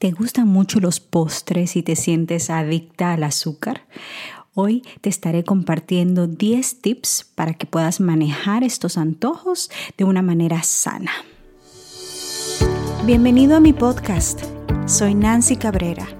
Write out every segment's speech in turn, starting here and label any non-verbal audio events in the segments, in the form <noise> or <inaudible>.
¿Te gustan mucho los postres y te sientes adicta al azúcar? Hoy te estaré compartiendo 10 tips para que puedas manejar estos antojos de una manera sana. Bienvenido a mi podcast. Soy Nancy Cabrera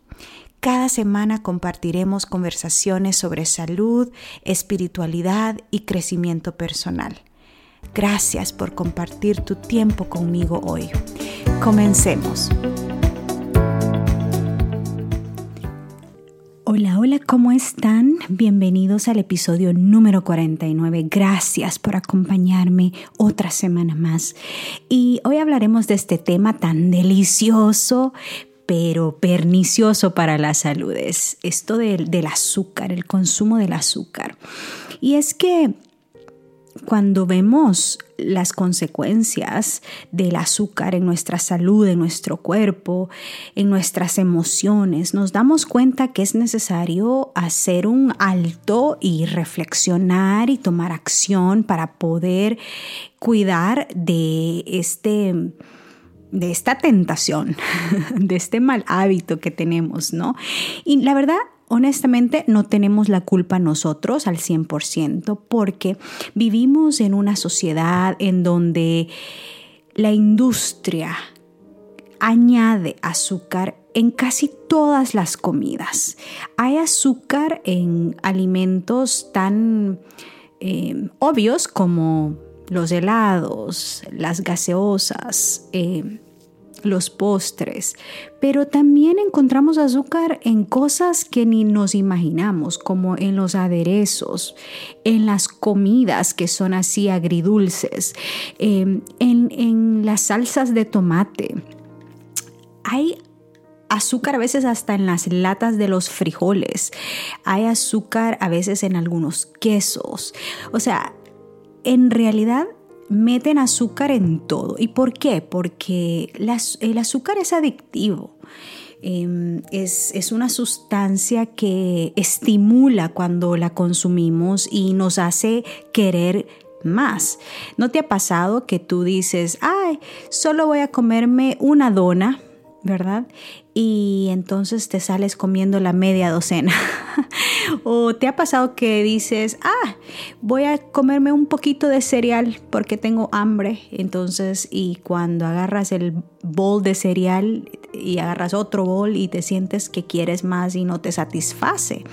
Cada semana compartiremos conversaciones sobre salud, espiritualidad y crecimiento personal. Gracias por compartir tu tiempo conmigo hoy. Comencemos. Hola, hola, ¿cómo están? Bienvenidos al episodio número 49. Gracias por acompañarme otra semana más. Y hoy hablaremos de este tema tan delicioso, pero pernicioso para la salud es esto del, azúcar, el consumo del azúcar. Y es que cuando vemos las consecuencias del azúcar en nuestra salud, en nuestro cuerpo, en nuestras emociones, nos damos cuenta que es necesario hacer un alto y reflexionar y tomar acción para poder cuidar de este de esta tentación, <laughs> de este mal hábito que tenemos, ¿no? Y la verdad, honestamente, no tenemos la culpa nosotros al 100% porque vivimos en una sociedad en donde la industria añade azúcar en casi todas las comidas. Hay azúcar en alimentos tan eh, obvios como los helados, las gaseosas, eh, los postres, pero también encontramos azúcar en cosas que ni nos imaginamos, como en los aderezos, en las comidas que son así agridulces, em, en, en las salsas de tomate. Hay azúcar a veces hasta en las latas de los frijoles. Hay azúcar a veces en algunos quesos. O sea, en realidad meten azúcar en todo. ¿Y por qué? Porque el azúcar es adictivo. Em, es, es, una sustancia que estimula cuando la consumimos y nos hace querer más. ¿No te ha pasado que tú dices, ay, solo voy a comerme una dona? ¿verdad? Y entonces te sales comiendo la media docena. <laughs> o te ha pasado que dices, ah, voy a comerme un poquito de cereal porque tengo hambre. Entonces, y cuando agarras el bol de cereal y agarras otro bol y te sientes que quieres más y no te satisface.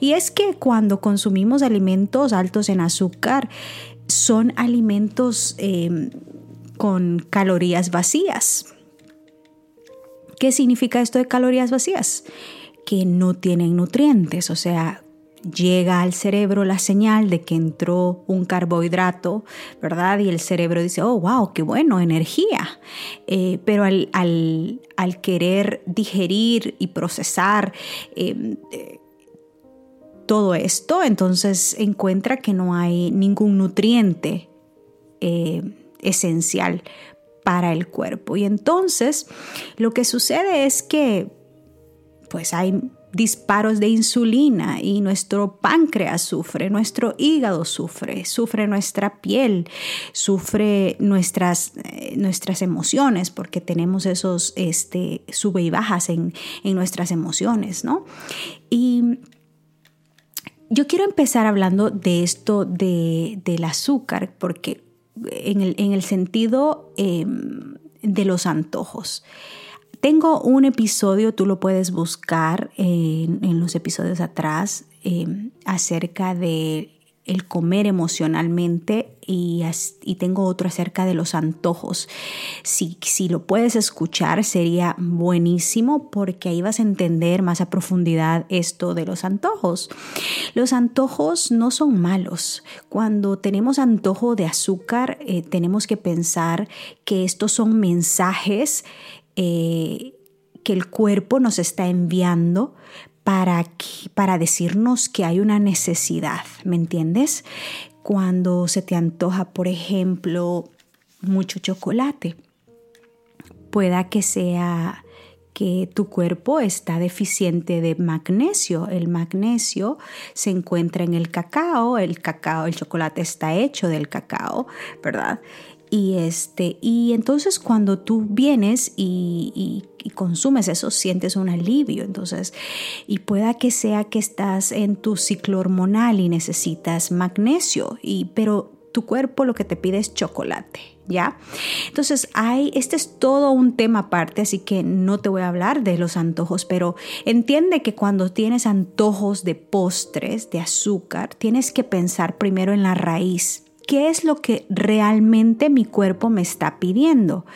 Y es que cuando consumimos alimentos altos en azúcar, son alimentos eh, con calorías vacías ¿Qué significa esto de calorías vacías? Que no tienen nutrientes, o sea, llega al cerebro la señal de que entró un carbohidrato, ¿verdad? Y el cerebro dice, oh, wow, qué bueno, energía. Eh, pero al, querer digerir y procesar em, todo esto, entonces encuentra que no hay ningún nutriente eh, esencial para el cuerpo. Y entonces lo que sucede es que pues hay disparos de insulina y nuestro páncreas sufre, nuestro hígado sufre, sufre nuestra piel, sufre nuestras, eh, nuestras emociones porque tenemos esos este, sube y bajas en, nuestras emociones, ¿no? Y yo quiero empezar hablando de esto de, del azúcar porque en el, sentido em, de los antojos. Tengo un episodio, tú lo puedes buscar en, los episodios atrás, em, acerca de el comer emocionalmente y, tengo otro acerca de los antojos. Si, si lo puedes escuchar sería buenísimo porque ahí vas a entender más a profundidad esto de los antojos. Los antojos no son malos. Cuando tenemos antojo de azúcar eh, tenemos que pensar que estos son mensajes eh, que el cuerpo nos está enviando para, para decirnos que hay una necesidad, ¿me entiendes? Cuando se te antoja, por ejemplo, mucho chocolate, pueda que sea que tu cuerpo está deficiente de magnesio. El magnesio se encuentra en el cacao, el cacao, el chocolate está hecho del cacao, ¿verdad? Y, este, y entonces cuando tú vienes y, consumes eso, sientes un alivio. Entonces, y pueda que sea que estás en tu ciclo hormonal y necesitas magnesio, y, pero tu cuerpo lo que te pide es chocolate, ¿ya? Entonces, hay, este es todo un tema aparte, así que no te voy a hablar de los antojos, pero entiende que cuando tienes antojos de postres, de azúcar, tienes que pensar primero en la raíz qué es lo que realmente mi cuerpo me está pidiendo.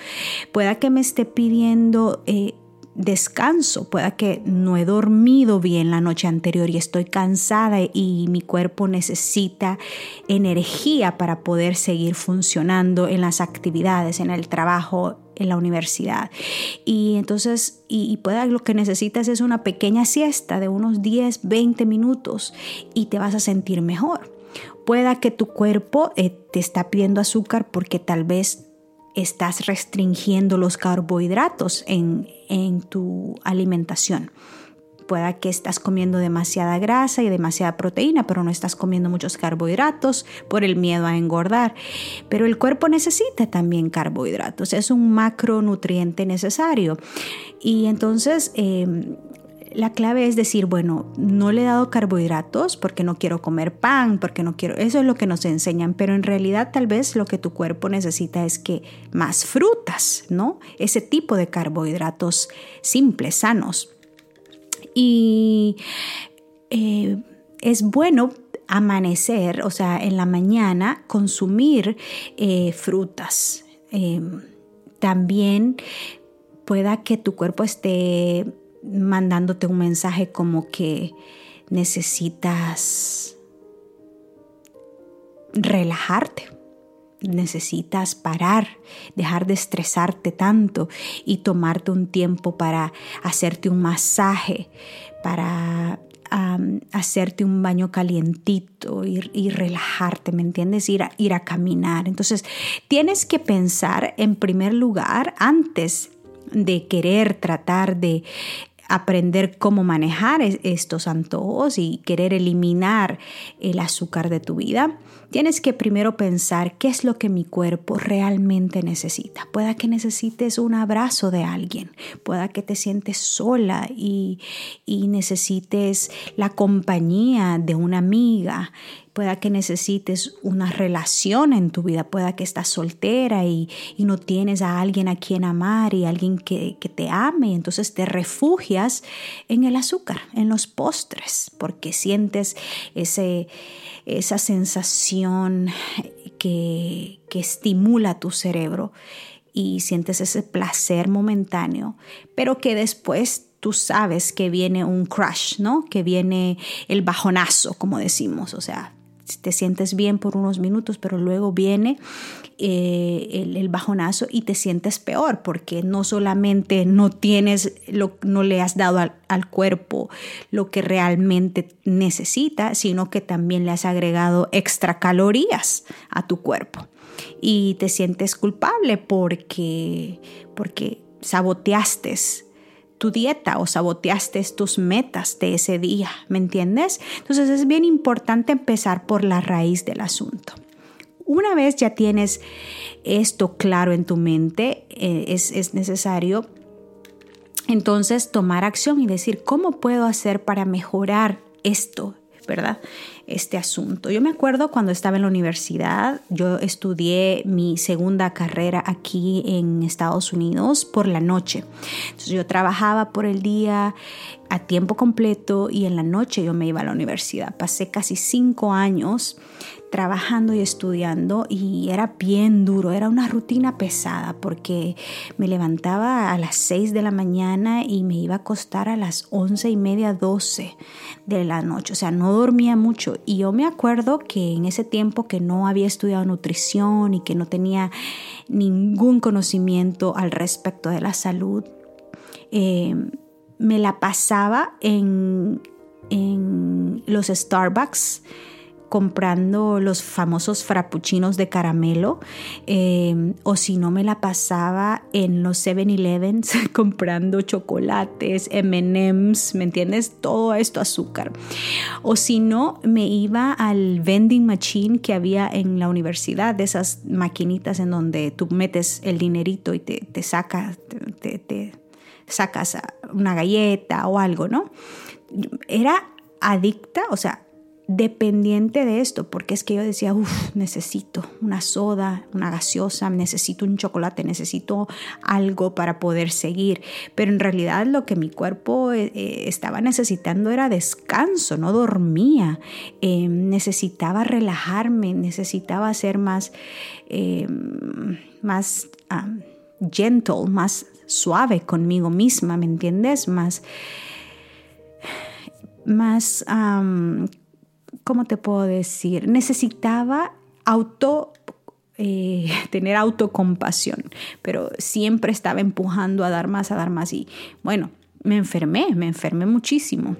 Pueda que me esté pidiendo eh, descanso, pueda que no he dormido bien la noche anterior y estoy cansada y mi cuerpo necesita energía para poder seguir funcionando en las actividades, en el trabajo, en la universidad. Y entonces, y, y pueda lo que necesitas es una pequeña siesta de unos 10, 20 minutos y te vas a sentir mejor. Pueda que tu cuerpo eh, te está pidiendo azúcar porque tal vez estás restringiendo los carbohidratos en, tu alimentación. Pueda que estás comiendo demasiada grasa y demasiada proteína, pero no estás comiendo muchos carbohidratos por el miedo a engordar. Pero el cuerpo necesita también carbohidratos, es un macronutriente necesario. Y entonces em, la clave es decir, bueno, no le he dado carbohidratos porque no quiero comer pan, porque no quiero, eso es lo que nos enseñan, pero en realidad tal vez lo que tu cuerpo necesita es que más frutas, ¿no? Ese tipo de carbohidratos simples, sanos. Y eh, es bueno amanecer, o sea, en la mañana consumir eh, frutas. Eh, también pueda que tu cuerpo esté mandándote un mensaje como que necesitas relajarte, necesitas parar, dejar de estresarte tanto y tomarte un tiempo para hacerte un masaje, para hacerte un baño calientito y, y, relajarte, ¿me entiendes? Ir a, ir a caminar. Entonces, tienes que pensar en primer lugar, antes de querer tratar de aprender cómo manejar estos antojos y querer eliminar el azúcar de tu vida, tienes que primero pensar qué es lo que mi cuerpo realmente necesita. Pueda que necesites un abrazo de alguien, pueda que te sientes sola y, y necesites la compañía de una amiga pueda que necesites una relación en tu vida, pueda que estás soltera y, no tienes a alguien a quien amar y alguien que, que te ame, entonces te refugias en el azúcar, en los postres, porque sientes ese, esa sensación que, que estimula tu cerebro y sientes ese placer momentáneo, pero que después tú sabes que viene un crush, ¿no? Que viene el bajonazo, como decimos, o sea, te sientes bien por unos minutos, pero luego viene eh, el, bajonazo y te sientes peor porque no solamente no tienes, lo, no le has dado al, al, cuerpo lo que realmente necesita, sino que también le has agregado extra calorías a tu cuerpo. Y te sientes culpable porque, porque saboteaste tu dieta o saboteaste tus metas de ese día, ¿me entiendes? Entonces es bien importante empezar por la raíz del asunto. Una vez ya tienes esto claro en tu mente, eh, es, es necesario entonces tomar acción y decir, ¿cómo puedo hacer para mejorar esto? ¿Verdad? Este asunto. Yo me acuerdo cuando estaba en la universidad, yo estudié mi segunda carrera aquí en Estados Unidos por la noche. Entonces yo trabajaba por el día a tiempo completo y en la noche yo me iba a la universidad. Pasé casi cinco años trabajando y estudiando y era bien duro, era una rutina pesada porque me levantaba a las 6 de la mañana y me iba a acostar a las once y media, 12 de la noche, o sea, no dormía mucho. Y yo me acuerdo que en ese tiempo que no había estudiado nutrición y que no tenía ningún conocimiento al respecto de la salud, eh, me la pasaba en, en los Starbucks comprando los famosos frappuccinos de caramelo em, o si no me la pasaba en los 7-Elevens <laughs> comprando chocolates, MMs, ¿me entiendes? Todo esto azúcar. O si no, me iba al vending machine que había en la universidad, de esas maquinitas en donde tú metes el dinerito y te, te saca, te, te sacas una galleta o algo, ¿no? Era adicta, o sea, dependiente de esto, porque es que yo decía, uff, necesito una soda, una gaseosa, necesito un chocolate, necesito algo para poder seguir. Pero en realidad lo que mi cuerpo eh, eh, estaba necesitando era descanso, no dormía, eh, necesitaba relajarme, necesitaba ser más, más gentle, más suave conmigo misma, ¿me entiendes? Más más ¿cómo te puedo decir? Necesitaba auto eh, <laughs> tener autocompasión, pero siempre estaba empujando a dar más, a dar más y bueno, me enfermé, me enfermé muchísimo.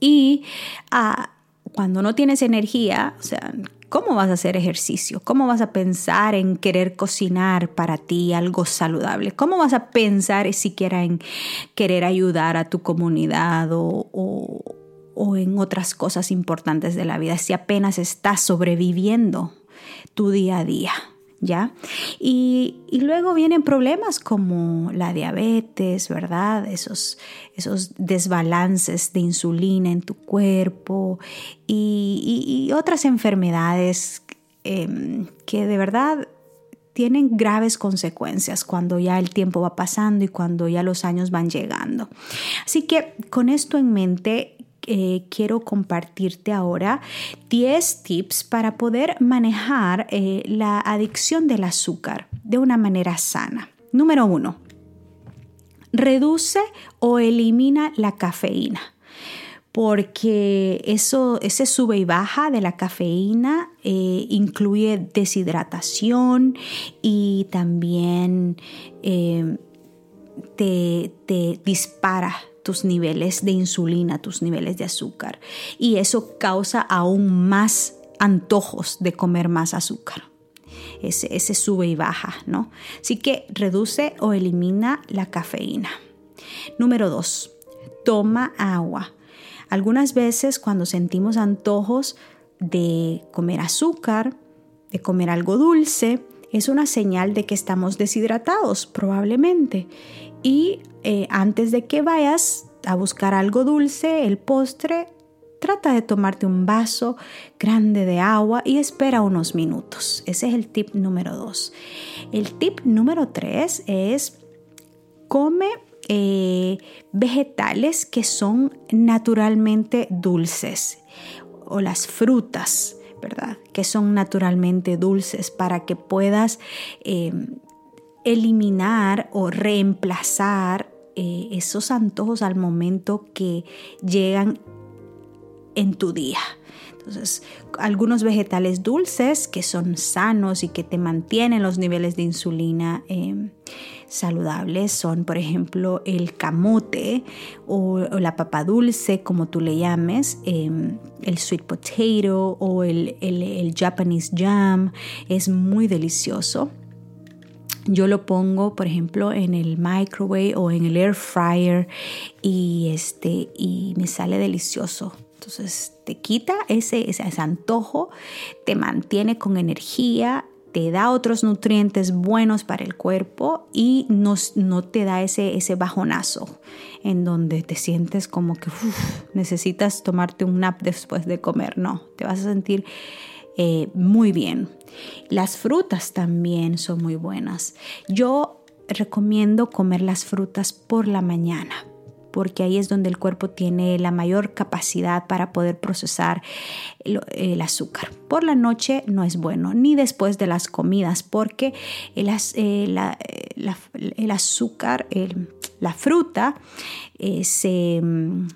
Y ah, cuando no tienes energía, o sea, ¿cómo vas a hacer ejercicio? ¿Cómo vas a pensar en querer cocinar para ti algo saludable? ¿Cómo vas a pensar siquiera en querer ayudar a tu comunidad o, o en otras cosas importantes de la vida, si apenas estás sobreviviendo tu día a día. ¿Ya? Y, luego vienen problemas como la diabetes, ¿verdad? Esos, esos desbalances de insulina en tu cuerpo y, otras enfermedades em, que de verdad tienen graves consecuencias cuando ya el tiempo va pasando y cuando ya los años van llegando. Así que con esto en mente eh, quiero compartirte ahora 10 tips para poder manejar eh, la adicción del azúcar de una manera sana. Número uno, reduce o elimina la cafeína porque eso, ese sube y baja de la cafeína eh, incluye deshidratación y también te dispara tus niveles de insulina, tus niveles de azúcar. Y eso causa aún más antojos de comer más azúcar. Ese, sube y baja, ¿no? Así que reduce o elimina la cafeína. Número dos, toma agua. Algunas veces cuando sentimos antojos de comer azúcar, de comer algo dulce, es una señal de que estamos deshidratados probablemente. Y eh, antes de que vayas a buscar algo dulce, el postre, trata de tomarte un vaso grande de agua y espera unos minutos. Ese es el tip número dos. El tip número tres es come eh, vegetales que son naturalmente dulces o las frutas. ¿verdad? Que son naturalmente dulces para que puedas eh, eliminar o reemplazar eh, esos antojos al momento que llegan en tu día. Entonces, algunos vegetales dulces que son sanos y que te mantienen los niveles de insulina em, saludables son, por ejemplo, el camote o, la papa dulce, como tú le llames, em, el sweet potato o el, el Japanese jam. Es muy delicioso. Yo lo pongo, por ejemplo, en el microwave o en el air fryer y, este, y me sale delicioso. Entonces te quita ese, ese, antojo, te mantiene con energía, te da otros nutrientes buenos para el cuerpo y no, te da ese, ese bajonazo en donde te sientes como que necesitas tomarte un nap después de comer. No, te vas a sentir eh, muy bien. Las frutas también son muy buenas. Yo recomiendo comer las frutas por la mañana porque ahí es donde el cuerpo tiene la mayor capacidad para poder procesar el, azúcar. Por la noche no es bueno, ni después de las comidas, porque el, eh, azúcar, la fruta, eh, se mm,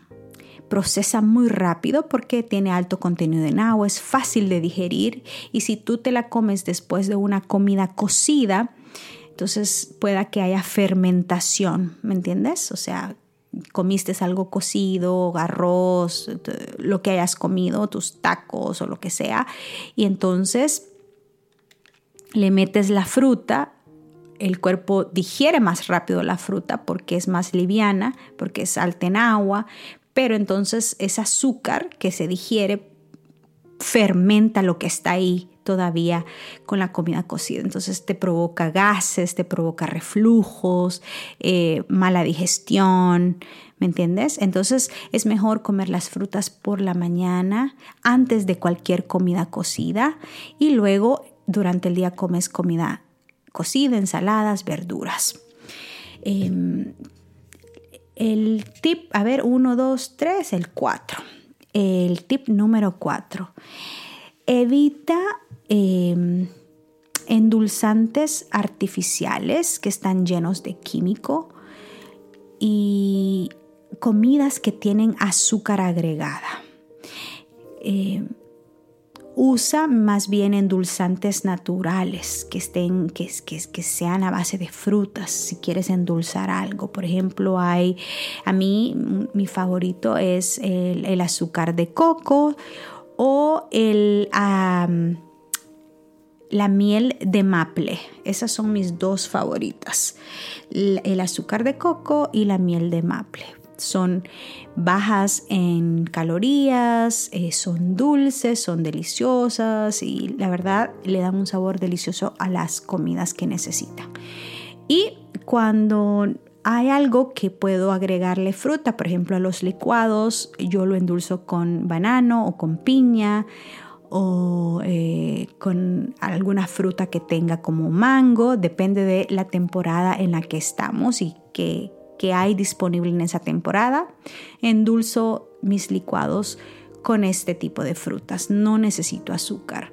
procesa muy rápido porque tiene alto contenido en agua, es fácil de digerir y si tú te la comes después de una comida cocida, entonces pueda que haya fermentación, ¿me entiendes? O sea, comiste algo cocido, arroz, lo que hayas comido, tus tacos o lo que sea, y entonces le metes la fruta, el cuerpo digiere más rápido la fruta porque es más liviana, porque es alta en agua, pero entonces ese azúcar que se digiere fermenta lo que está ahí todavía con la comida cocida. Entonces te provoca gases, te provoca reflujos, eh, mala digestión, ¿me entiendes? Entonces es mejor comer las frutas por la mañana antes de cualquier comida cocida y luego durante el día comes comida cocida, ensaladas, verduras. Em, el tip, a ver, uno, dos, tres, el cuatro. El tip número cuatro. Evita em, endulzantes artificiales que están llenos de químico y comidas que tienen azúcar agregada. Em, usa más bien endulzantes naturales que, estén, que, que, que, sean a base de frutas si quieres endulzar algo. Por ejemplo, hay, a mí mi favorito es el, azúcar de coco o el, la miel de maple. Esas son mis dos favoritas. El azúcar de coco y la miel de maple son bajas en calorías, eh, son dulces, son deliciosas y la verdad le dan un sabor delicioso a las comidas que necesitan. Y cuando hay algo que puedo agregarle fruta, por ejemplo a los licuados, yo lo endulzo con banano o con piña o eh, con alguna fruta que tenga como mango, depende de la temporada en la que estamos y que, que hay disponible en esa temporada. Endulzo mis licuados con este tipo de frutas. No necesito azúcar.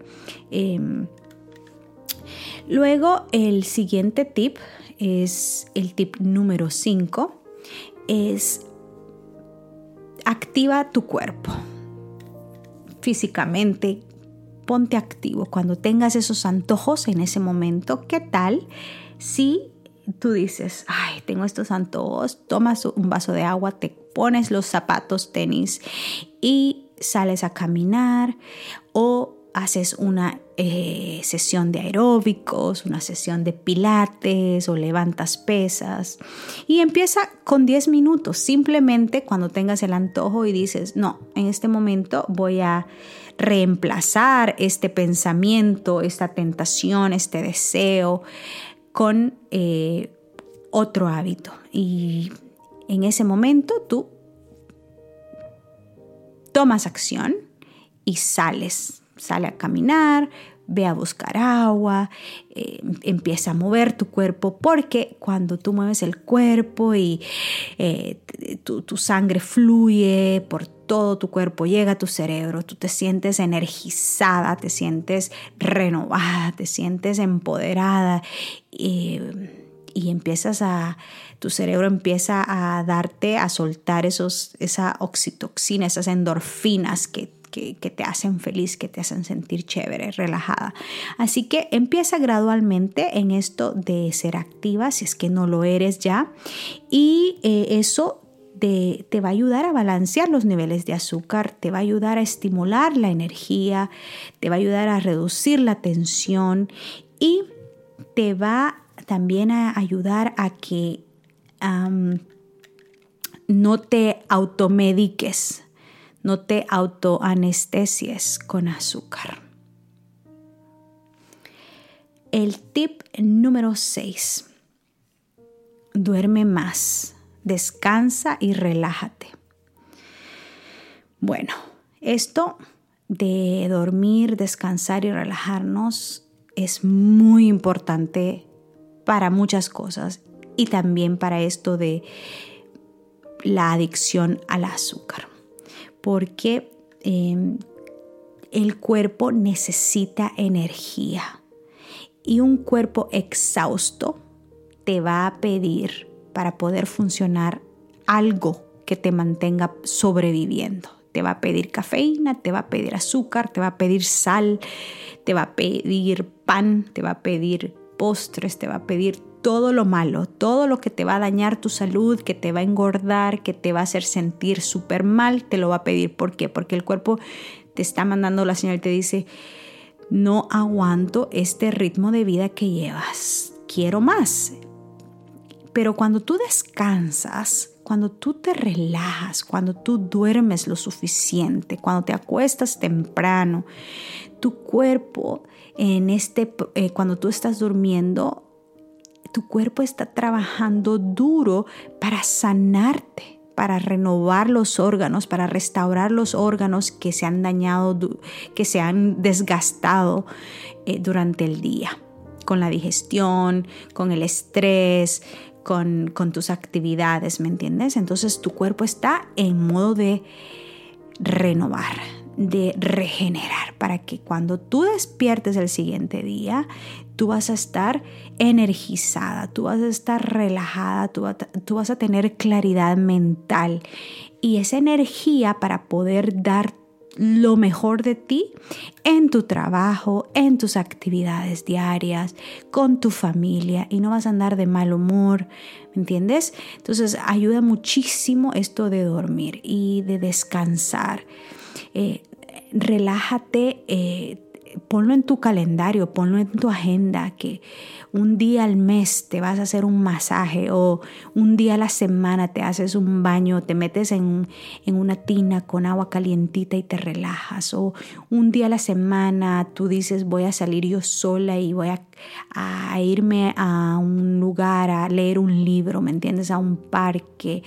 Em, luego el siguiente tip es el tip número 5. Es activa tu cuerpo físicamente. Ponte activo. Cuando tengas esos antojos en ese momento, ¿qué tal si tú dices, ay, tengo estos antojos, tomas un vaso de agua, te pones los zapatos tenis y sales a caminar o haces una eh, sesión de aeróbicos, una sesión de pilates o levantas pesas y empieza con 10 minutos, simplemente cuando tengas el antojo y dices, no, en este momento voy a reemplazar este pensamiento, esta tentación, este deseo, con eh, otro hábito. Y en ese momento tú tomas acción y sales, sale a caminar, ve a buscar agua, eh, empieza a mover tu cuerpo, porque cuando tú mueves el cuerpo y eh, tu, tu, sangre fluye por todo tu cuerpo, llega a tu cerebro, tú te sientes energizada, te sientes renovada, te sientes empoderada y, y empiezas a, tu cerebro empieza a darte, a soltar esos, esa oxitoxina, esas endorfinas que que, te hacen feliz, que te hacen sentir chévere, relajada. Así que empieza gradualmente en esto de ser activa, si es que no lo eres ya, y eh, eso te, va a ayudar a balancear los niveles de azúcar, te va a ayudar a estimular la energía, te va a ayudar a reducir la tensión y te va también a ayudar a que no te automediques, no te autoanestesies con azúcar. El tip número 6. Duerme más, descansa y relájate. Bueno, esto de dormir, descansar y relajarnos es muy importante para muchas cosas y también para esto de la adicción al azúcar porque em, el cuerpo necesita energía y un cuerpo exhausto te va a pedir para poder funcionar algo que te mantenga sobreviviendo. Te va a pedir cafeína, te va a pedir azúcar, te va a pedir sal, te va a pedir pan, te va a pedir postres, te va a pedir todo lo malo, todo lo que te va a dañar tu salud, que te va a engordar, que te va a hacer sentir súper mal, te lo va a pedir. ¿Por qué? Porque el cuerpo te está mandando la señal y te dice, no aguanto este ritmo de vida que llevas, quiero más. Pero cuando tú descansas, cuando tú te relajas, cuando tú duermes lo suficiente, cuando te acuestas temprano, tu cuerpo en este, eh, cuando tú estás durmiendo, tu cuerpo está trabajando duro para sanarte, para renovar los órganos, para restaurar los órganos que se han dañado, que se han desgastado eh, durante el día, con la digestión, con el estrés, con, tus actividades, ¿me entiendes? Entonces tu cuerpo está en modo de renovar, de regenerar, para que cuando tú despiertes el siguiente día, tú vas a estar energizada, tú vas a estar relajada, tú, tú vas a tener claridad mental y esa energía para poder dar lo mejor de ti en tu trabajo, en tus actividades diarias, con tu familia y no vas a andar de mal humor, ¿me entiendes? Entonces ayuda muchísimo esto de dormir y de descansar. Eh, relájate, eh, ponlo en tu calendario, ponlo en tu agenda, que un día al mes te vas a hacer un masaje o un día a la semana te haces un baño, te metes en, una tina con agua calientita y te relajas o un día a la semana tú dices voy a salir yo sola y voy a, a irme a un lugar a leer un libro, ¿me entiendes? A un parque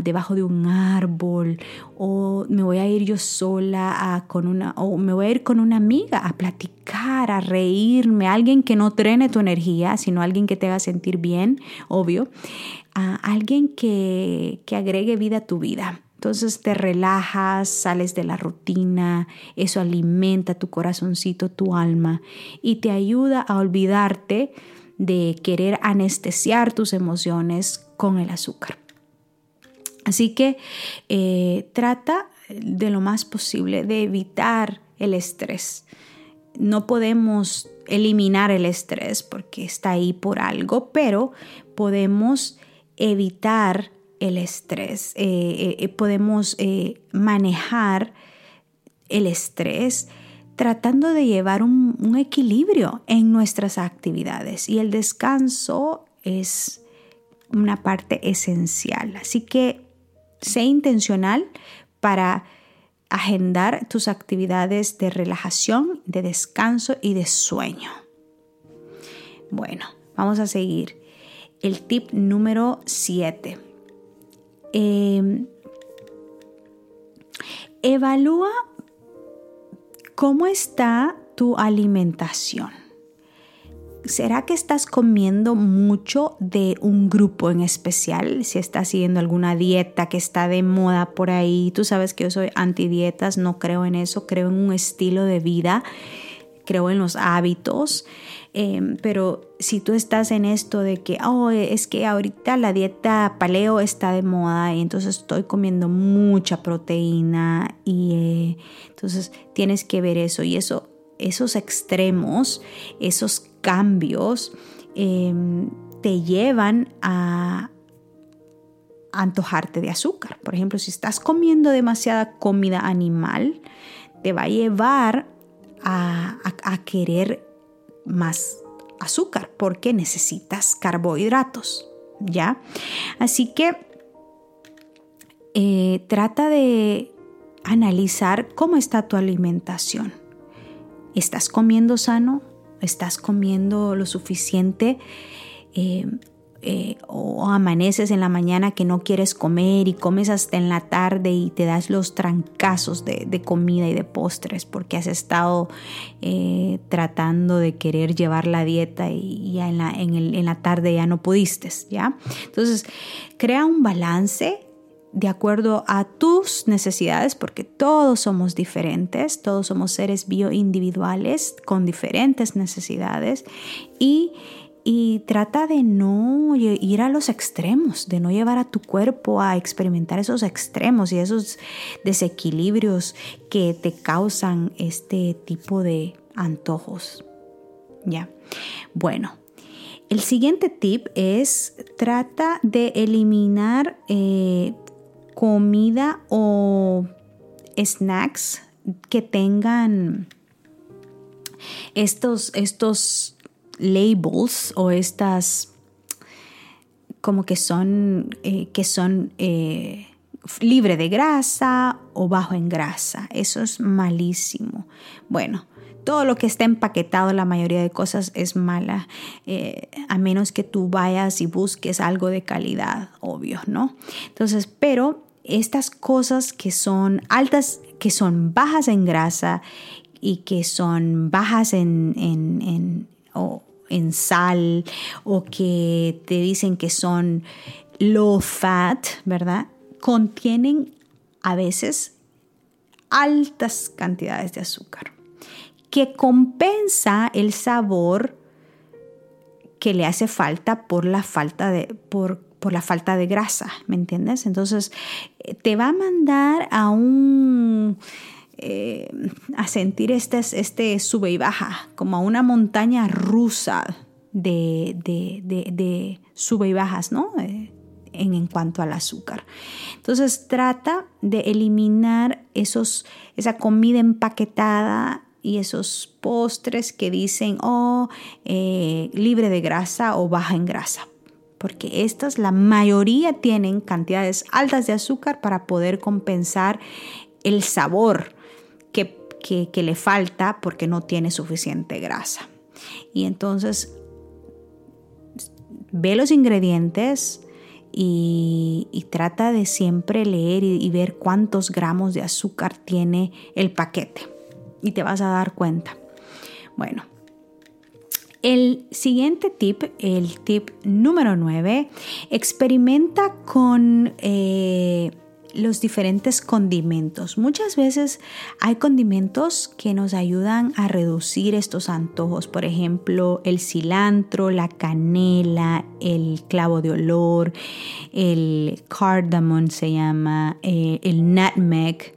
debajo de un árbol o me voy a ir yo sola a, con una o me voy a ir con una amiga a platicar, a reírme, alguien que no trene tu energía, sino alguien que te haga sentir bien, obvio, a alguien que, que agregue vida a tu vida. Entonces te relajas, sales de la rutina, eso alimenta tu corazoncito, tu alma y te ayuda a olvidarte de querer anestesiar tus emociones con el azúcar. Así que eh, trata de lo más posible de evitar el estrés. No podemos eliminar el estrés porque está ahí por algo, pero podemos evitar el estrés, eh, eh, podemos manejar el estrés tratando de llevar un, equilibrio en nuestras actividades y el descanso es una parte esencial. Así que Sé intencional para agendar tus actividades de relajación, de descanso y de sueño. Bueno, vamos a seguir. El tip número 7. Em, evalúa cómo está tu alimentación. ¿Será que estás comiendo mucho de un grupo en especial? Si estás siguiendo alguna dieta que está de moda por ahí, tú sabes que yo soy anti dietas, no creo en eso, creo en un estilo de vida, creo en los hábitos. Em, pero si tú estás en esto de que, oh, es que ahorita la dieta paleo está de moda y entonces estoy comiendo mucha proteína y eh, entonces tienes que ver eso y eso esos extremos, esos cambios em, te llevan a antojarte de azúcar. Por ejemplo, si estás comiendo demasiada comida animal, te va a llevar a, querer más azúcar porque necesitas carbohidratos, ¿ya? Así que eh, trata de analizar cómo está tu alimentación. ¿Estás comiendo sano? ¿Estás comiendo lo suficiente? Eh, eh, o amaneces en la mañana que no quieres comer y comes hasta en la tarde y te das los trancazos de, comida y de postres porque has estado eh, tratando de querer llevar la dieta y ya en la, en la tarde ya no pudiste, ¿ya? Entonces, crea un balance de acuerdo a tus necesidades, porque todos somos diferentes, todos somos seres bioindividuales con diferentes necesidades y, y trata de no ir a los extremos, de no llevar a tu cuerpo a experimentar esos extremos y esos desequilibrios que te causan este tipo de antojos. Ya. Bueno, el siguiente tip es trata de eliminar eh, comida o snacks que tengan estos, estos labels o estas como que son, eh, que son eh, libre de grasa o bajo en grasa. Eso es malísimo. Bueno, todo lo que está empaquetado, la mayoría de cosas es mala, eh, a menos que tú vayas y busques algo de calidad, obvio, ¿no? Entonces, pero estas cosas que son altas, que son bajas en grasa y que son bajas en, en, en sal o que te dicen que son low fat, ¿verdad? Contienen a veces altas cantidades de azúcar que compensa el sabor que le hace falta por la falta de, por, la falta de grasa, ¿me entiendes? Entonces eh, te va a mandar a un... Eh, a sentir este, este sube y baja, como a una montaña rusa de, de, sube y bajas, ¿no? Eh, en, cuanto al azúcar. Entonces trata de eliminar esos, esa comida empaquetada y esos postres que dicen, oh, libre de grasa o baja en grasa. Porque estas, la mayoría tienen cantidades altas de azúcar para poder compensar el sabor que, que, le falta porque no tiene suficiente grasa. Y entonces, ve los ingredientes, y, trata de siempre leer y, ver cuántos gramos de azúcar tiene el paquete y te vas a dar cuenta. Bueno, el siguiente tip, el tip número 9, experimenta con eh, los diferentes condimentos. Muchas veces hay condimentos que nos ayudan a reducir estos antojos. Por ejemplo, el cilantro, la canela, el clavo de olor, el cardamom se llama, eh, el nutmeg.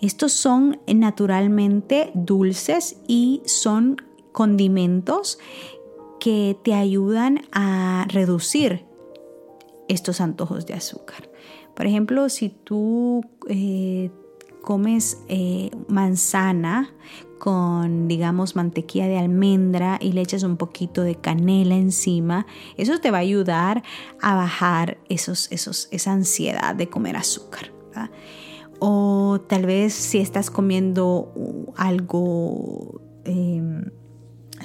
Estos son naturalmente dulces y son condimentos que te ayudan a reducir estos antojos de azúcar. Por ejemplo, si tú eh, comes eh, manzana con, digamos, mantequilla de almendra y le echas un poquito de canela encima, eso te va a ayudar a bajar esos, esos, esa ansiedad de comer azúcar. O tal vez si estás comiendo algo em,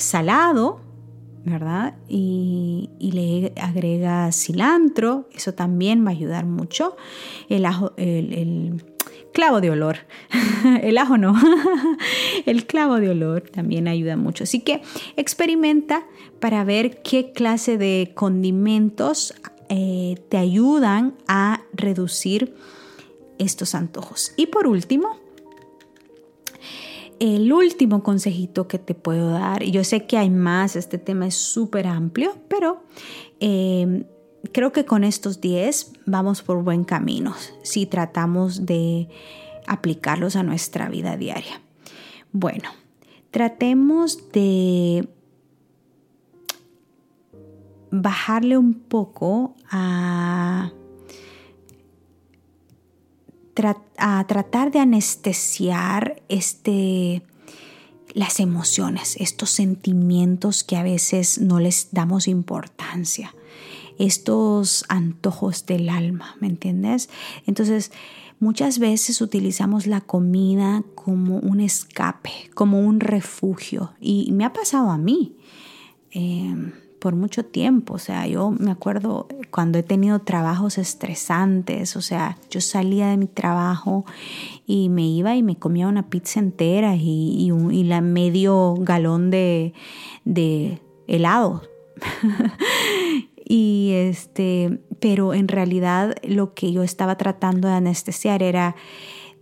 salado, ¿verdad? Y, le agregas cilantro, eso también va a ayudar mucho. El ajo, el, clavo de olor, <laughs> el ajo no, <laughs> el clavo de olor también ayuda mucho. Así que experimenta para ver qué clase de condimentos eh, te ayudan a reducir estos antojos. Y por último, el último consejito que te puedo dar, yo sé que hay más, este tema es súper amplio, pero em, creo que con estos 10 vamos por buen camino si tratamos de aplicarlos a nuestra vida diaria. Bueno, tratemos de bajarle un poco a a tratar de anestesiar este, las emociones, estos sentimientos que a veces no les damos importancia, estos antojos del alma, ¿me entiendes? Entonces, muchas veces utilizamos la comida como un escape, como un refugio, y me ha pasado a mí. Em, por mucho tiempo. O sea, yo me acuerdo cuando he tenido trabajos estresantes, o sea, yo salía de mi trabajo y me iba y me comía una pizza entera y, la medio galón de, de helado. <laughs> y este, pero en realidad lo que yo estaba tratando de anestesiar era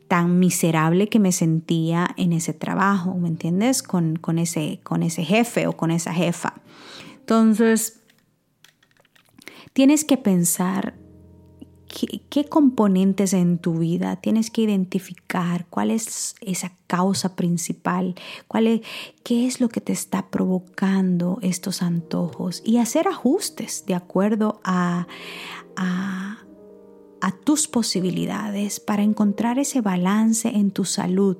tan miserable que me sentía en ese trabajo, ¿me entiendes? Con, ese, con ese jefe o con esa jefa. Entonces, tienes que pensar qué, componentes en tu vida tienes que identificar, cuál es esa causa principal, cuál es, qué es lo que te está provocando estos antojos y hacer ajustes de acuerdo a, tus posibilidades para encontrar ese balance en tu salud,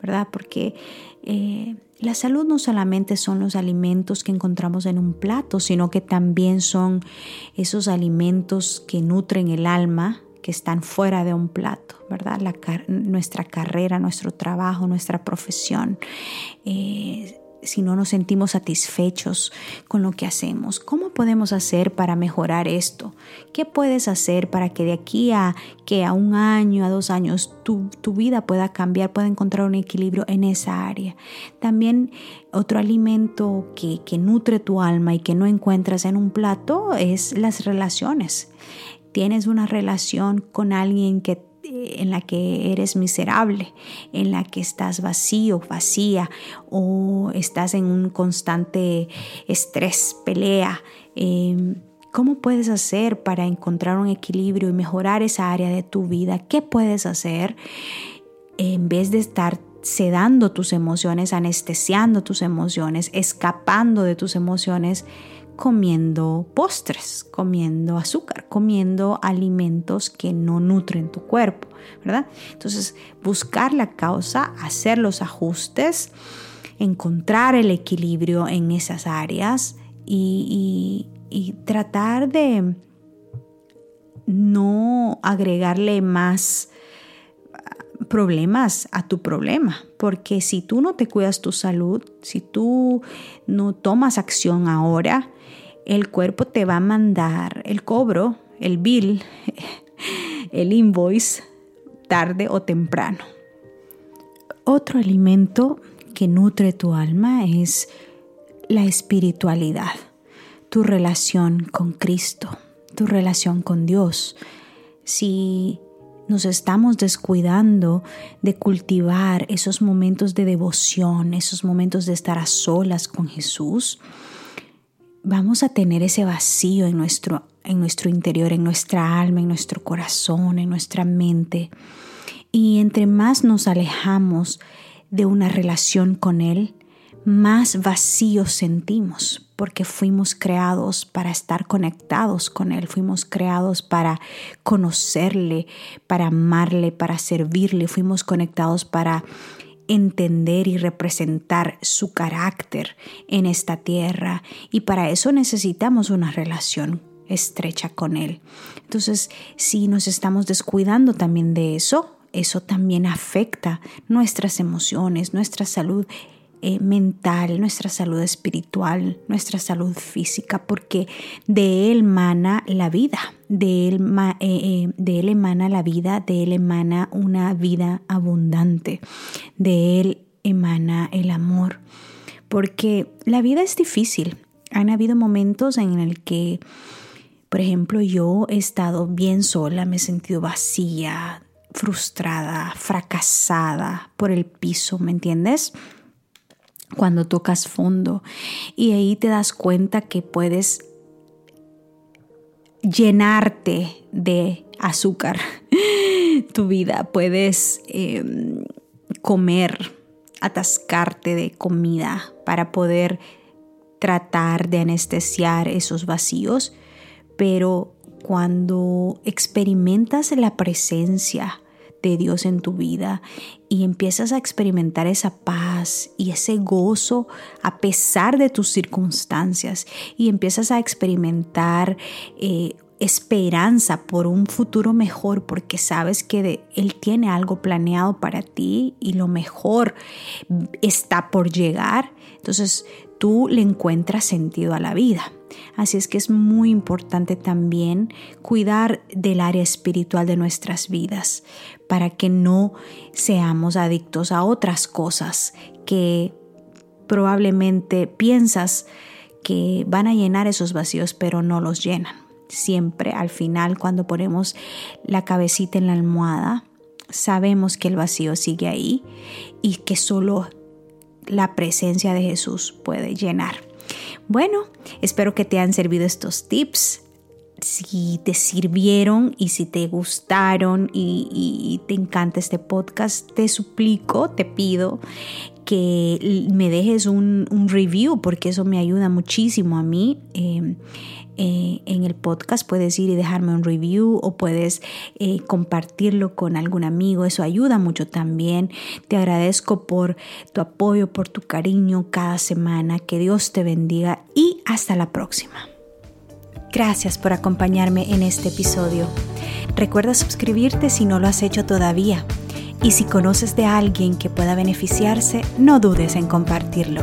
¿verdad? Porque eh, la salud no solamente son los alimentos que encontramos en un plato, sino que también son esos alimentos que nutren el alma, que están fuera de un plato, ¿verdad? nuestra carrera, nuestro trabajo, nuestra profesión. Eh, si no nos sentimos satisfechos con lo que hacemos. ¿Cómo podemos hacer para mejorar esto? ¿Qué puedes hacer para que de aquí a que a un año, a dos años, tu, vida pueda cambiar, pueda encontrar un equilibrio en esa área? También otro alimento que, que nutre tu alma y que no encuentras en un plato es las relaciones. Tienes una relación con alguien que en la que eres miserable, en la que estás vacío, vacía o estás en un constante estrés, pelea. Em, ¿Cómo puedes hacer para encontrar un equilibrio y mejorar esa área de tu vida? ¿Qué puedes hacer en vez de estar sedando tus emociones, anestesiando tus emociones, escapando de tus emociones? Comiendo postres, comiendo azúcar, comiendo alimentos que no nutren tu cuerpo, ¿verdad? Entonces, buscar la causa, hacer los ajustes, encontrar el equilibrio en esas áreas y, tratar de no agregarle más problemas a tu problema, porque si tú no te cuidas tu salud, si tú no tomas acción ahora, el cuerpo te va a mandar el cobro, el bill, <laughs> el invoice, tarde o temprano. Otro alimento que nutre tu alma es la espiritualidad, tu relación con Cristo, tu relación con Dios. Si nos estamos descuidando de cultivar esos momentos de devoción, esos momentos de estar a solas con Jesús, vamos a tener ese vacío en nuestro, en nuestro interior, en nuestra alma, en nuestro corazón, en nuestra mente. Y entre más nos alejamos de una relación con Él, más vacío sentimos, porque fuimos creados para estar conectados con Él, fuimos creados para conocerle, para amarle, para servirle, fuimos conectados para entender y representar su carácter en esta tierra y para eso necesitamos una relación estrecha con Él. Entonces, si nos estamos descuidando también de eso, eso también afecta nuestras emociones, nuestra salud eh, mental, nuestra salud espiritual, nuestra salud física, porque de Él emana la vida, de él, eh, eh, de él emana la vida, de Él emana una vida abundante, de Él emana el amor, porque la vida es difícil. Han habido momentos en el que, por ejemplo, yo he estado bien sola, me he sentido vacía, frustrada, fracasada por el piso, ¿me entiendes? Cuando tocas fondo. Y ahí te das cuenta que puedes llenarte de azúcar <laughs> tu vida, puedes em, comer, atascarte de comida para poder tratar de anestesiar esos vacíos, pero cuando experimentas la presencia de Dios en tu vida y empiezas a experimentar esa paz y ese gozo a pesar de tus circunstancias y empiezas a experimentar eh, esperanza por un futuro mejor porque sabes que Él tiene algo planeado para ti y lo mejor está por llegar, entonces tú le encuentras sentido a la vida. Así es que es muy importante también cuidar del área espiritual de nuestras vidas para que no seamos adictos a otras cosas que probablemente piensas que van a llenar esos vacíos, pero no los llenan. Siempre al final, cuando ponemos la cabecita en la almohada, sabemos que el vacío sigue ahí y que solo la presencia de Jesús puede llenar. Bueno, espero que te han servido estos tips. si te sirvieron y si te gustaron y, te encanta este podcast, te suplico, te pido que me dejes un, review porque eso me ayuda muchísimo a mí. Em, eh, en el podcast puedes ir y dejarme un review o puedes eh, compartirlo con algún amigo. Eso ayuda mucho también. Te agradezco por tu apoyo, por tu cariño cada semana. Que Dios te bendiga y hasta la próxima. Gracias por acompañarme en este episodio. Recuerda suscribirte si no lo has hecho todavía. Y si conoces de alguien que pueda beneficiarse, no dudes en compartirlo.